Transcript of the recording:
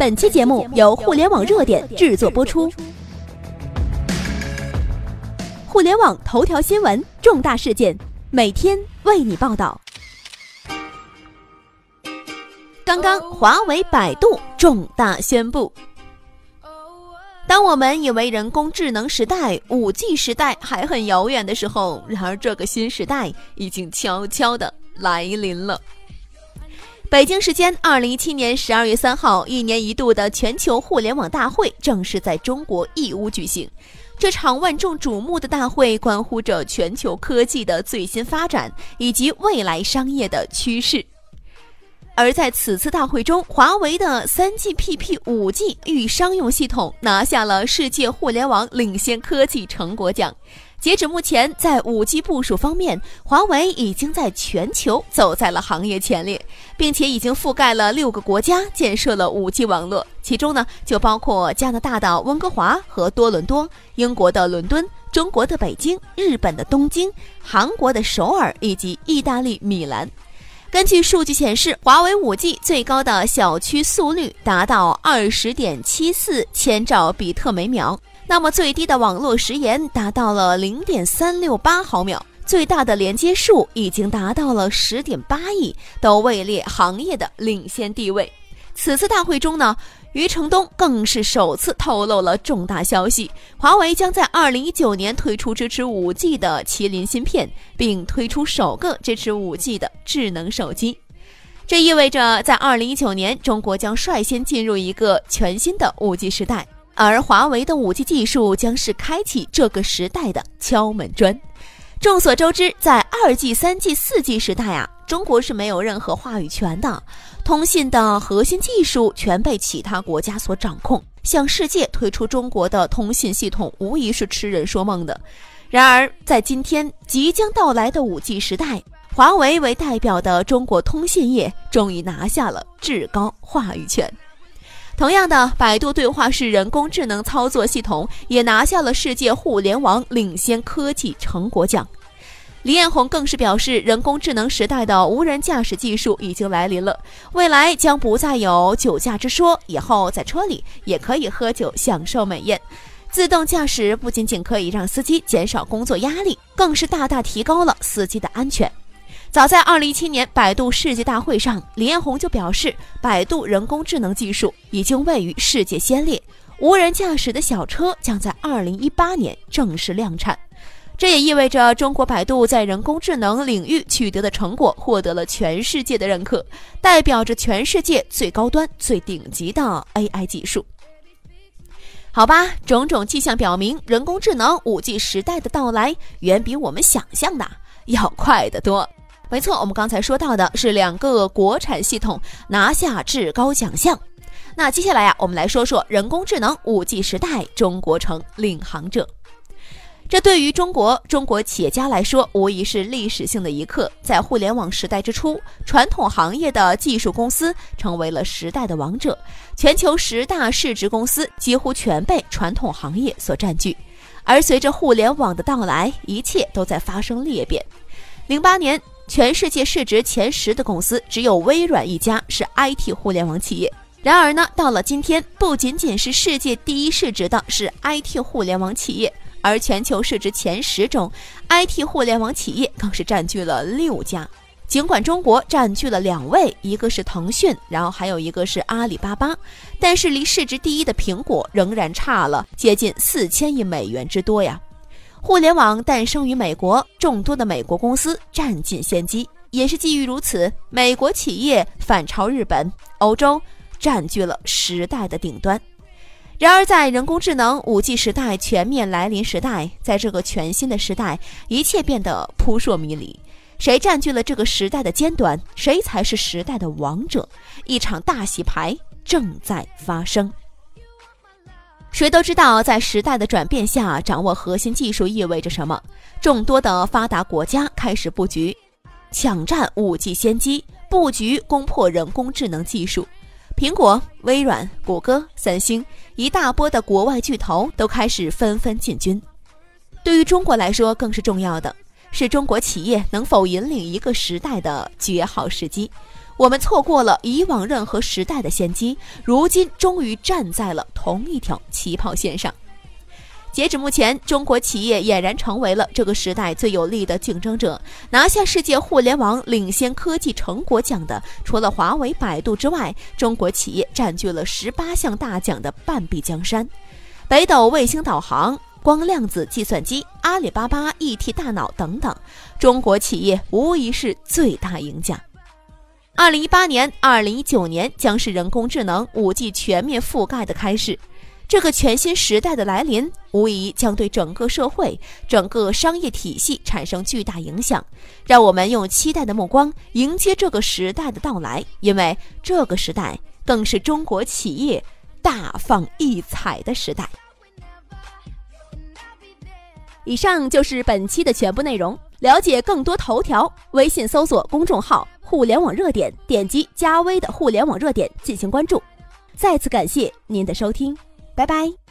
本期节目由互联网热点制作播出。互联网头条新闻，重大事件，每天为你报道。刚刚，华为、百度重大宣布。当我们以为人工智能时代、五 G 时代还很遥远的时候，然而这个新时代已经悄悄的来临了。北京时间二零一七年十二月三号，一年一度的全球互联网大会正式在中国义乌举行。这场万众瞩目的大会关乎着全球科技的最新发展以及未来商业的趋势。而在此次大会中，华为的 3GPP 5G 预商用系统拿下了世界互联网领先科技成果奖。截止目前，在 5G 部署方面，华为已经在全球走在了行业前列，并且已经覆盖了六个国家，建设了 5G 网络。其中呢，就包括加拿大的温哥华和多伦多、英国的伦敦、中国的北京、日本的东京、韩国的首尔以及意大利米兰。根据数据显示，华为 5G 最高的小区速率达到二十点七四千兆比特每秒。那么最低的网络时延达到了零点三六八毫秒，最大的连接数已经达到了十点八亿，都位列行业的领先地位。此次大会中呢，余承东更是首次透露了重大消息：华为将在二零一九年推出支持五 G 的麒麟芯片，并推出首个支持五 G 的智能手机。这意味着在二零一九年，中国将率先进入一个全新的五 G 时代。而华为的 5G 技术将是开启这个时代的敲门砖。众所周知，在 2G、3G、4G 时代啊，中国是没有任何话语权的，通信的核心技术全被其他国家所掌控。向世界推出中国的通信系统，无疑是痴人说梦的。然而，在今天即将到来的 5G 时代，华为为代表的中国通信业终于拿下了至高话语权。同样的，百度对话式人工智能操作系统也拿下了世界互联网领先科技成果奖。李彦宏更是表示，人工智能时代的无人驾驶技术已经来临了，未来将不再有酒驾之说，以后在车里也可以喝酒享受美艳。自动驾驶不仅仅可以让司机减少工作压力，更是大大提高了司机的安全。早在二零一七年百度世界大会上，李彦宏就表示，百度人工智能技术已经位于世界先列，无人驾驶的小车将在二零一八年正式量产。这也意味着中国百度在人工智能领域取得的成果获得了全世界的认可，代表着全世界最高端、最顶级的 AI 技术。好吧，种种迹象表明，人工智能五 G 时代的到来远比我们想象的要快得多。没错，我们刚才说到的是两个国产系统拿下至高奖项。那接下来呀，我们来说说人工智能五 G 时代，中国成领航者。这对于中国中国企业家来说，无疑是历史性的一刻。在互联网时代之初，传统行业的技术公司成为了时代的王者，全球十大市值公司几乎全被传统行业所占据。而随着互联网的到来，一切都在发生裂变。零八年。全世界市值前十的公司，只有微软一家是 IT 互联网企业。然而呢，到了今天，不仅仅是世界第一市值的是 IT 互联网企业，而全球市值前十中，IT 互联网企业更是占据了六家。尽管中国占据了两位，一个是腾讯，然后还有一个是阿里巴巴，但是离市值第一的苹果仍然差了接近四千亿美元之多呀。互联网诞生于美国，众多的美国公司占尽先机，也是基于如此，美国企业反超日本、欧洲，占据了时代的顶端。然而，在人工智能五 G 时代全面来临时代，在这个全新的时代，一切变得扑朔迷离。谁占据了这个时代的尖端，谁才是时代的王者？一场大洗牌正在发生。谁都知道，在时代的转变下，掌握核心技术意味着什么。众多的发达国家开始布局，抢占五 G 先机，布局攻破人工智能技术。苹果、微软、谷歌、三星，一大波的国外巨头都开始纷纷进军。对于中国来说，更是重要的是中国企业能否引领一个时代的绝好时机。我们错过了以往任何时代的先机，如今终于站在了同一条起跑线上。截止目前，中国企业俨然成为了这个时代最有力的竞争者。拿下世界互联网领先科技成果奖的，除了华为、百度之外，中国企业占据了十八项大奖的半壁江山。北斗卫星导航、光量子计算机、阿里巴巴 ET 大脑等等，中国企业无疑是最大赢家。二零一八年、二零一九年将是人工智能、五 G 全面覆盖的开始。这个全新时代的来临，无疑将对整个社会、整个商业体系产生巨大影响。让我们用期待的目光迎接这个时代的到来，因为这个时代更是中国企业大放异彩的时代。以上就是本期的全部内容。了解更多头条，微信搜索公众号“互联网热点”，点击加微的“互联网热点”进行关注。再次感谢您的收听。拜拜。